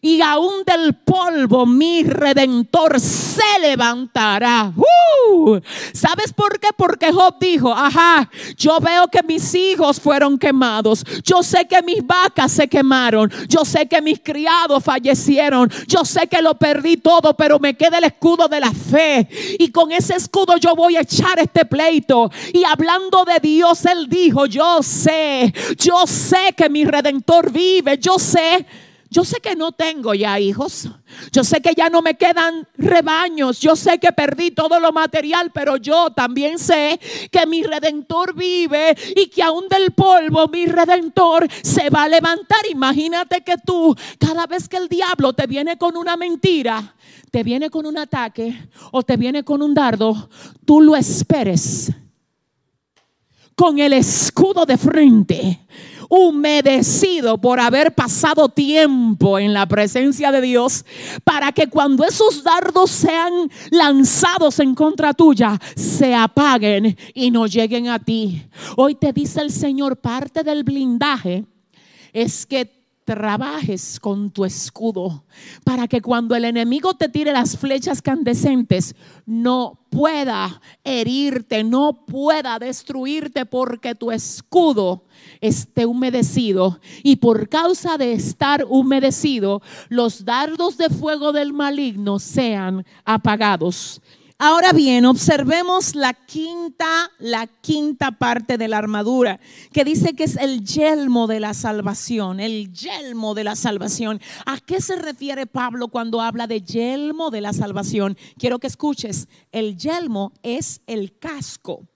y aún del polvo mi redentor se levantará. ¡Uh! ¿Sabes por qué? Porque Job dijo, ajá, yo veo que mis hijos fueron quemados, yo sé que mis vacas se quemaron, yo sé que mis criados fallecieron, yo sé que lo perdí todo, pero me queda el escudo de la fe y con ese escudo yo voy a echar este pleito. Y hablando de Dios, él dijo, yo sé, yo sé que mi redentor vive, yo sé yo sé que no tengo ya hijos. Yo sé que ya no me quedan rebaños. Yo sé que perdí todo lo material, pero yo también sé que mi redentor vive y que aún del polvo mi redentor se va a levantar. Imagínate que tú, cada vez que el diablo te viene con una mentira, te viene con un ataque o te viene con un dardo, tú lo esperes con el escudo de frente humedecido por haber pasado tiempo en la presencia de Dios, para que cuando esos dardos sean lanzados en contra tuya, se apaguen y no lleguen a ti. Hoy te dice el Señor, parte del blindaje es que trabajes con tu escudo para que cuando el enemigo te tire las flechas candescentes no pueda herirte, no pueda destruirte porque tu escudo esté humedecido y por causa de estar humedecido los dardos de fuego del maligno sean apagados. Ahora bien, observemos la quinta, la quinta parte de la armadura, que dice que es el yelmo de la salvación, el yelmo de la salvación. ¿A qué se refiere Pablo cuando habla de yelmo de la salvación? Quiero que escuches, el yelmo es el casco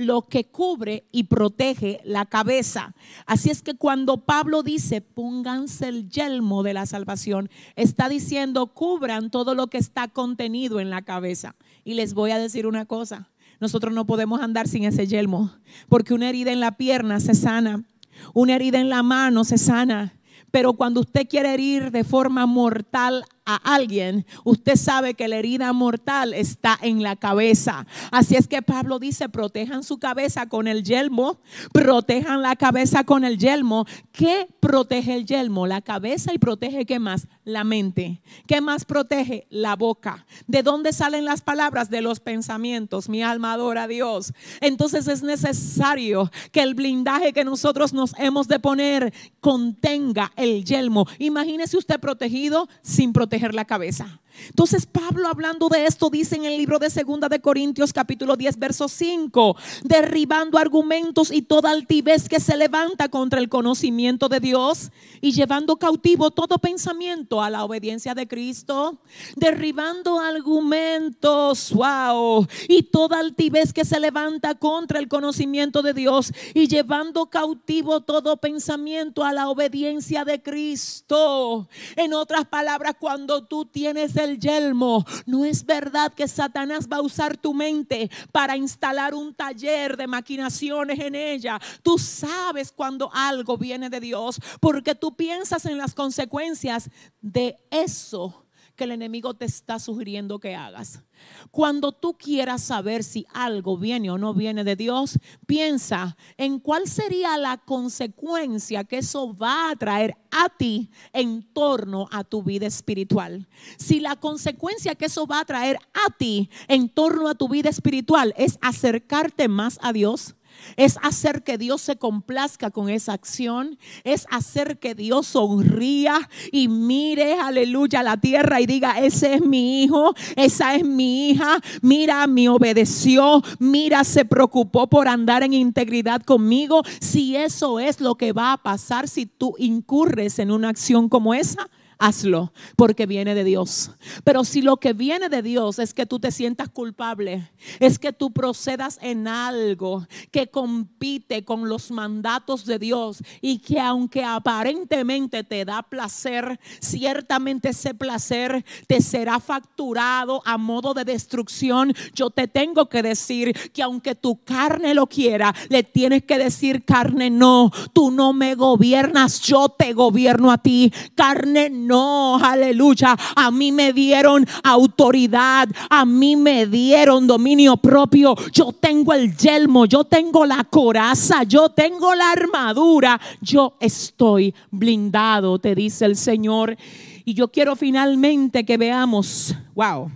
lo que cubre y protege la cabeza. Así es que cuando Pablo dice, pónganse el yelmo de la salvación, está diciendo, cubran todo lo que está contenido en la cabeza. Y les voy a decir una cosa, nosotros no podemos andar sin ese yelmo, porque una herida en la pierna se sana, una herida en la mano se sana, pero cuando usted quiere herir de forma mortal a alguien, usted sabe que la herida mortal está en la cabeza. Así es que Pablo dice, protejan su cabeza con el yelmo, protejan la cabeza con el yelmo. ¿Qué protege el yelmo? La cabeza y protege qué más? La mente. ¿Qué más protege? La boca. ¿De dónde salen las palabras? De los pensamientos. Mi alma adora a Dios. Entonces es necesario que el blindaje que nosotros nos hemos de poner contenga el yelmo. Imagínese usted protegido sin proteger la cabeza. Entonces Pablo hablando de esto dice en el libro de Segunda de Corintios capítulo 10 verso 5, derribando argumentos y toda altivez que se levanta contra el conocimiento de Dios y llevando cautivo todo pensamiento a la obediencia de Cristo, derribando argumentos, wow, y toda altivez que se levanta contra el conocimiento de Dios y llevando cautivo todo pensamiento a la obediencia de Cristo. En otras palabras, cuando tú tienes el yelmo. No es verdad que Satanás va a usar tu mente para instalar un taller de maquinaciones en ella. Tú sabes cuando algo viene de Dios porque tú piensas en las consecuencias de eso que el enemigo te está sugiriendo que hagas. Cuando tú quieras saber si algo viene o no viene de Dios, piensa en cuál sería la consecuencia que eso va a traer a ti en torno a tu vida espiritual. Si la consecuencia que eso va a traer a ti en torno a tu vida espiritual es acercarte más a Dios, es hacer que Dios se complazca con esa acción, es hacer que Dios sonría y mire, aleluya, la tierra y diga, ese es mi hijo, esa es mi hija, mira, me obedeció, mira, se preocupó por andar en integridad conmigo. Si eso es lo que va a pasar si tú incurres en una acción como esa, hazlo, porque viene de Dios. Pero si lo que viene de Dios es que tú te sientas culpable, es que tú procedas en algo que compite con los mandatos de Dios y que aunque aparentemente te da placer, ciertamente ese placer te será facturado a modo de destrucción, yo te tengo que decir que aunque tu carne lo quiera, le tienes que decir carne no, tú no me gobiernas, yo te gobierno a ti, carne no no, aleluya. A mí me dieron autoridad, a mí me dieron dominio propio. Yo tengo el yelmo, yo tengo la coraza, yo tengo la armadura. Yo estoy blindado, te dice el Señor. Y yo quiero finalmente que veamos, wow,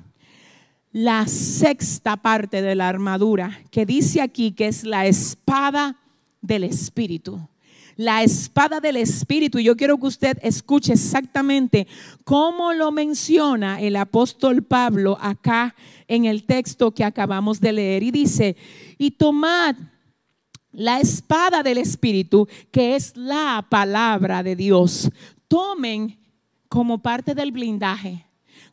la sexta parte de la armadura que dice aquí que es la espada del Espíritu la espada del Espíritu. Y yo quiero que usted escuche exactamente cómo lo menciona el apóstol Pablo acá en el texto que acabamos de leer. Y dice, y tomad la espada del Espíritu, que es la palabra de Dios. Tomen como parte del blindaje,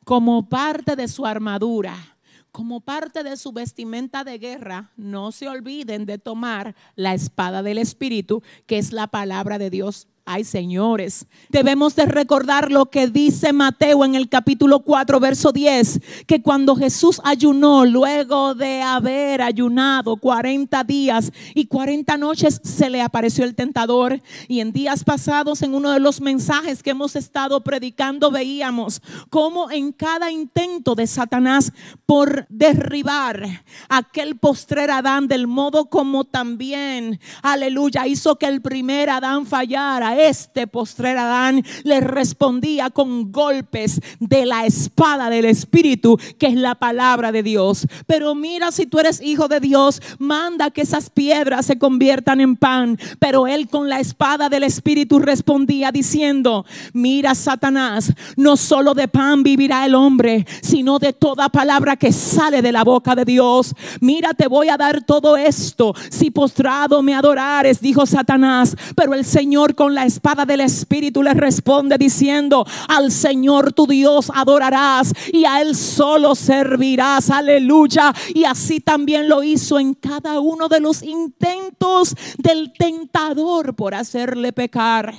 como parte de su armadura como parte de su vestimenta de guerra, no se olviden de tomar la espada del Espíritu, que es la palabra de Dios Ay, señores, debemos de recordar lo que dice Mateo en el capítulo 4, verso 10, que cuando Jesús ayunó, luego de haber ayunado 40 días y 40 noches, se le apareció el tentador. Y en días pasados, en uno de los mensajes que hemos estado predicando, veíamos cómo en cada intento de Satanás por derribar aquel postrer Adán del modo como también, aleluya, hizo que el primer Adán fallara este postrer Adán le respondía con golpes de la espada del Espíritu, que es la palabra de Dios. Pero mira, si tú eres hijo de Dios, manda que esas piedras se conviertan en pan. Pero él con la espada del Espíritu respondía diciendo, mira Satanás, no solo de pan vivirá el hombre, sino de toda palabra que sale de la boca de Dios. Mira, te voy a dar todo esto si postrado me adorares, dijo Satanás. Pero el Señor con la espada del Espíritu le responde diciendo, al Señor tu Dios adorarás y a Él solo servirás. Aleluya. Y así también lo hizo en cada uno de los intentos del tentador por hacerle pecar.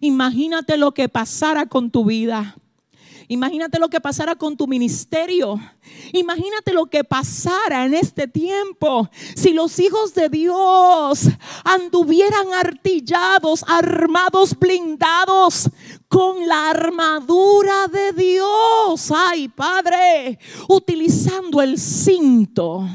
Imagínate lo que pasara con tu vida Imagínate lo que pasara con tu ministerio. Imagínate lo que pasara en este tiempo si los hijos de Dios anduvieran artillados, armados, blindados con la armadura de Dios. Ay, Padre, utilizando el cinto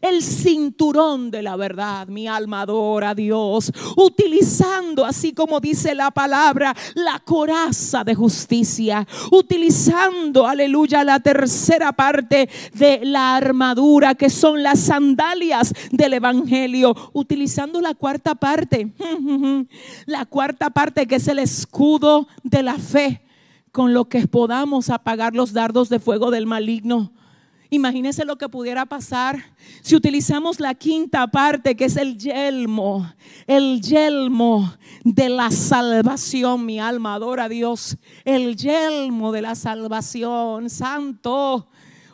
el cinturón de la verdad. Mi alma adora a Dios, utilizando, así como dice la palabra, la coraza de justicia, utilizando, aleluya, la tercera parte de la armadura, que son las sandalias del Evangelio, utilizando la cuarta parte, la cuarta parte que es el escudo de la fe con lo que podamos apagar los dardos de fuego del maligno. Imagínese lo que pudiera pasar si utilizamos la quinta parte, que es el yelmo, el yelmo de la salvación. Mi alma adora a Dios. El yelmo de la salvación, santo.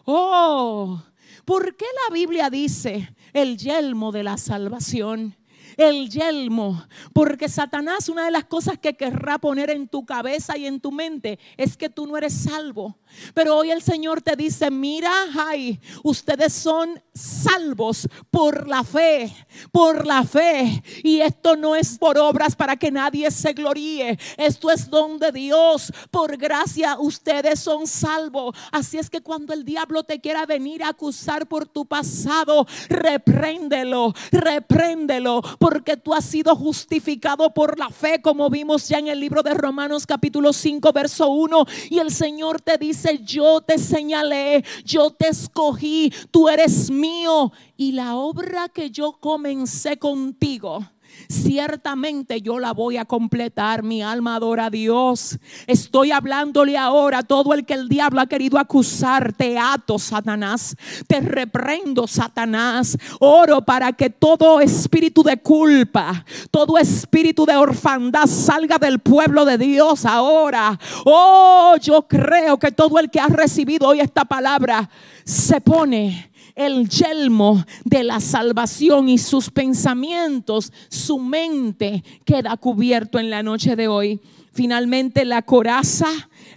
Oh, ¿por qué la Biblia dice el yelmo de la salvación? el yelmo, porque Satanás una de las cosas que querrá poner en tu cabeza y en tu mente es que tú no eres salvo. Pero hoy el Señor te dice, mira, ay, ustedes son salvos por la fe, por la fe. Y esto no es por obras para que nadie se gloríe. Esto es don de Dios. Por gracia ustedes son salvos. Así es que cuando el diablo te quiera venir a acusar por tu pasado, repréndelo, repréndelo, porque tú has sido justificado por la fe, como vimos ya en el libro de Romanos capítulo 5, verso 1. Y el Señor te dice, yo te señalé, yo te escogí, tú eres mío. Y la obra que yo comencé contigo, ciertamente yo la voy a completar. Mi alma adora a Dios. Estoy hablándole ahora a todo el que el diablo ha querido acusar. Te ato, Satanás. Te reprendo, Satanás. Oro para que todo espíritu de culpa, todo espíritu de orfandad salga del pueblo de Dios ahora. Oh, yo creo que todo el que ha recibido hoy esta palabra se pone el yelmo de la salvación y sus pensamientos, su mente queda cubierto en la noche de hoy. Finalmente la coraza,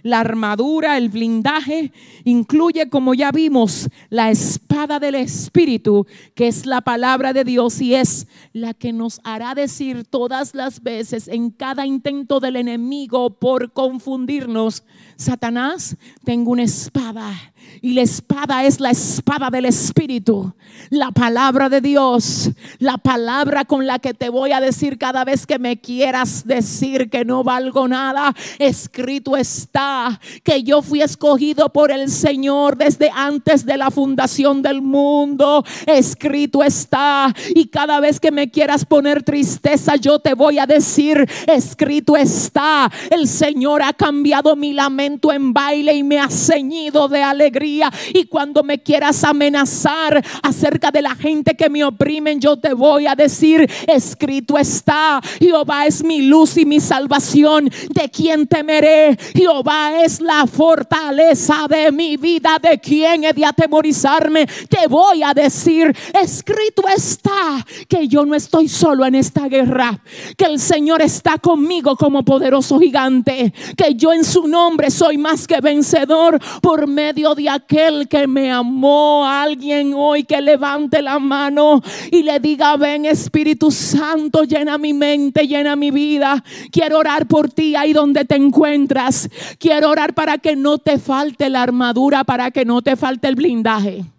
la armadura, el blindaje, incluye, como ya vimos, la espada del Espíritu, que es la palabra de Dios y es la que nos hará decir todas las veces en cada intento del enemigo por confundirnos, Satanás, tengo una espada y la espada es la espada del Espíritu, la palabra de Dios, la palabra con la que te voy a decir cada vez que me quieras decir que no valgo nada. Escrito está que yo fui escogido por el Señor desde antes de la fundación del mundo. Escrito está. Y cada vez que me quieras poner tristeza, yo te voy a decir, escrito está. El Señor ha cambiado mi lamento en baile y me ha ceñido de alegría y cuando me quieras amenazar acerca de la gente que me oprimen, yo te voy a decir, escrito está, Jehová es mi luz y mi salvación, de quien temeré. Jehová es la fortaleza de mi vida, de quien he de atemorizarme. Te voy a decir, escrito está, que yo no estoy solo en esta guerra, que el Señor está conmigo como poderoso gigante, que yo en su nombre soy más que vencedor por medio de aquel que me amó. Alguien hoy que levante la mano y le diga, ven Espíritu Santo, llena mi mente, llena mi vida. Quiero orar por ti ahí donde te encuentras. Quiero orar para que no te falte la armadura, para que no te falte el blindaje.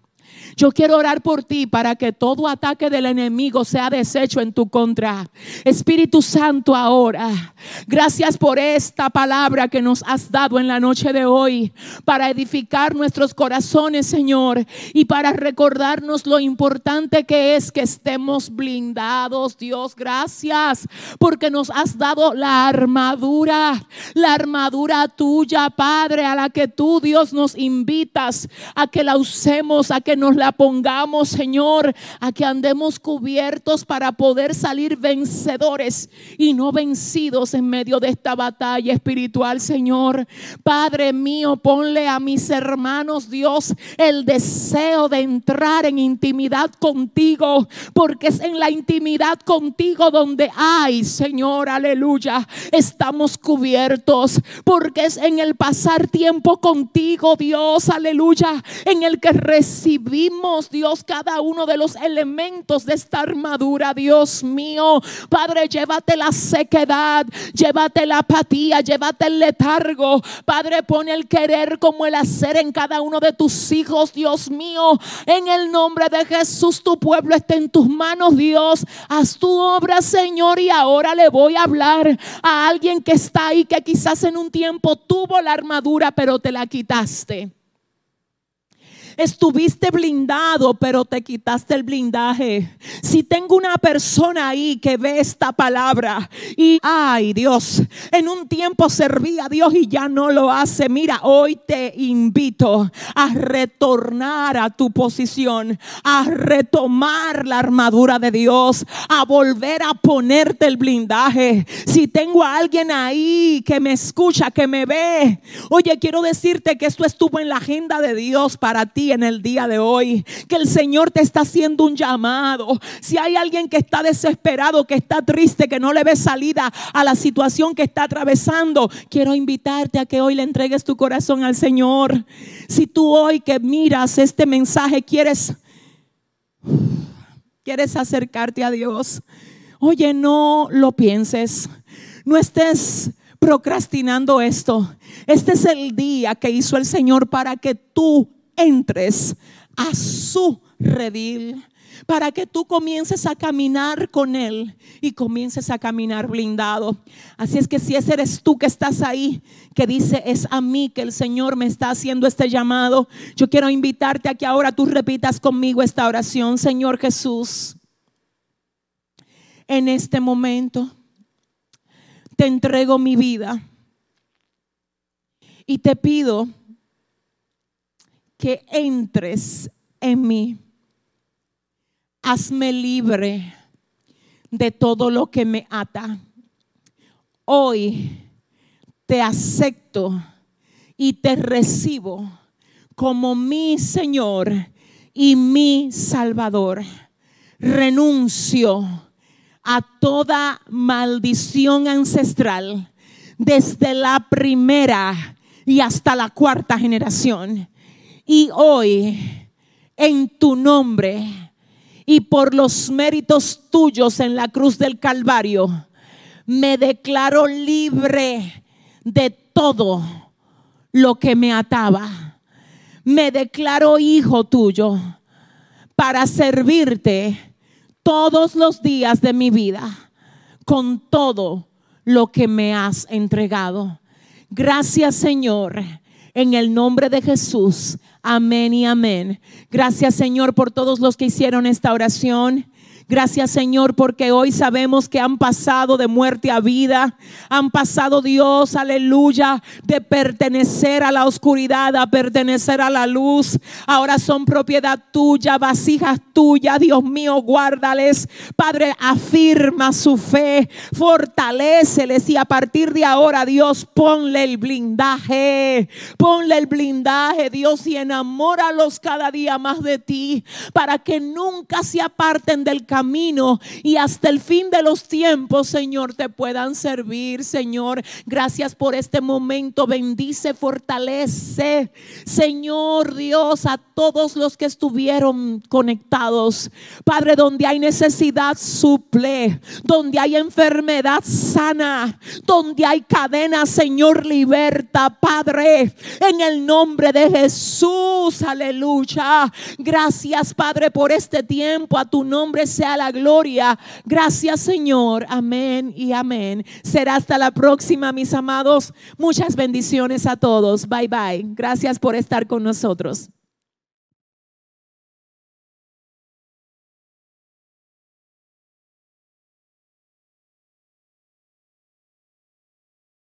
Yo quiero orar por ti para que todo ataque del enemigo sea deshecho en tu contra. Espíritu Santo, ahora, gracias por esta palabra que nos has dado en la noche de hoy para edificar nuestros corazones, Señor, y para recordarnos lo importante que es que estemos blindados. Dios, gracias porque nos has dado la armadura, la armadura tuya, Padre, a la que tú, Dios, nos invitas a que la usemos, a que nos la pongamos, Señor, a que andemos cubiertos para poder salir vencedores y no vencidos en medio de esta batalla espiritual, Señor. Padre mío, ponle a mis hermanos, Dios, el deseo de entrar en intimidad contigo, porque es en la intimidad contigo donde hay, Señor, aleluya, estamos cubiertos, porque es en el pasar tiempo contigo, Dios, aleluya, en el que recibimos Dios, cada uno de los elementos de esta armadura, Dios mío. Padre, llévate la sequedad, llévate la apatía, llévate el letargo. Padre, pone el querer como el hacer en cada uno de tus hijos, Dios mío. En el nombre de Jesús, tu pueblo está en tus manos, Dios. Haz tu obra, Señor. Y ahora le voy a hablar a alguien que está ahí, que quizás en un tiempo tuvo la armadura, pero te la quitaste. Estuviste blindado, pero te quitaste el blindaje. Si tengo una persona ahí que ve esta palabra y, ay Dios, en un tiempo servía a Dios y ya no lo hace. Mira, hoy te invito a retornar a tu posición, a retomar la armadura de Dios, a volver a ponerte el blindaje. Si tengo a alguien ahí que me escucha, que me ve, oye, quiero decirte que esto estuvo en la agenda de Dios para ti en el día de hoy. Que el Señor te está haciendo un llamado. Si hay alguien que está desesperado, que está triste, que no le ve salida a la situación que está atravesando, quiero invitarte a que hoy le entregues tu corazón al Señor. Si tú hoy que miras este mensaje quieres quieres acercarte a Dios, oye, no lo pienses. No estés procrastinando esto. Este es el día que hizo el Señor para que tú entres a su redil para que tú comiences a caminar con Él y comiences a caminar blindado. Así es que si ese eres tú que estás ahí, que dice, es a mí que el Señor me está haciendo este llamado, yo quiero invitarte a que ahora tú repitas conmigo esta oración, Señor Jesús. en este momento te entrego mi vida y te pido que entres en mí. Hazme libre de todo lo que me ata. Hoy te acepto y te recibo como mi Señor y mi Salvador. Renuncio a toda maldición ancestral desde la primera y hasta la cuarta generación. Y hoy, en tu nombre y por los méritos tuyos en la cruz del Calvario, me declaro libre de todo lo que me ataba. Me declaro hijo tuyo para servirte todos los días de mi vida con todo lo que me has entregado. Gracias Señor, en el nombre de Jesús. Amén y amén. Gracias Señor por todos los que hicieron esta oración. Gracias Señor porque hoy sabemos que han pasado de muerte a vida. Han pasado Dios, aleluya, de pertenecer a la oscuridad a pertenecer a la luz. Ahora son propiedad tuya, vasijas tuyas. Dios mío, guárdales. Padre, afirma su fe, fortaleceles y a partir de ahora Dios ponle el blindaje. Ponle el blindaje Dios y enamóralos cada día más de ti para que nunca se aparten del camino y hasta el fin de los tiempos, Señor, te puedan servir, Señor. Gracias por este momento. Bendice, fortalece, Señor Dios, a todos los que estuvieron conectados. Padre, donde hay necesidad, suple. Donde hay enfermedad, sana. Donde hay cadena, Señor, liberta. Padre, en el nombre de Jesús, aleluya. Gracias, Padre, por este tiempo. A tu nombre sea la gloria. Gracias Señor. Amén y amén. Será hasta la próxima, mis amados. Muchas bendiciones a todos. Bye bye. Gracias por estar con nosotros.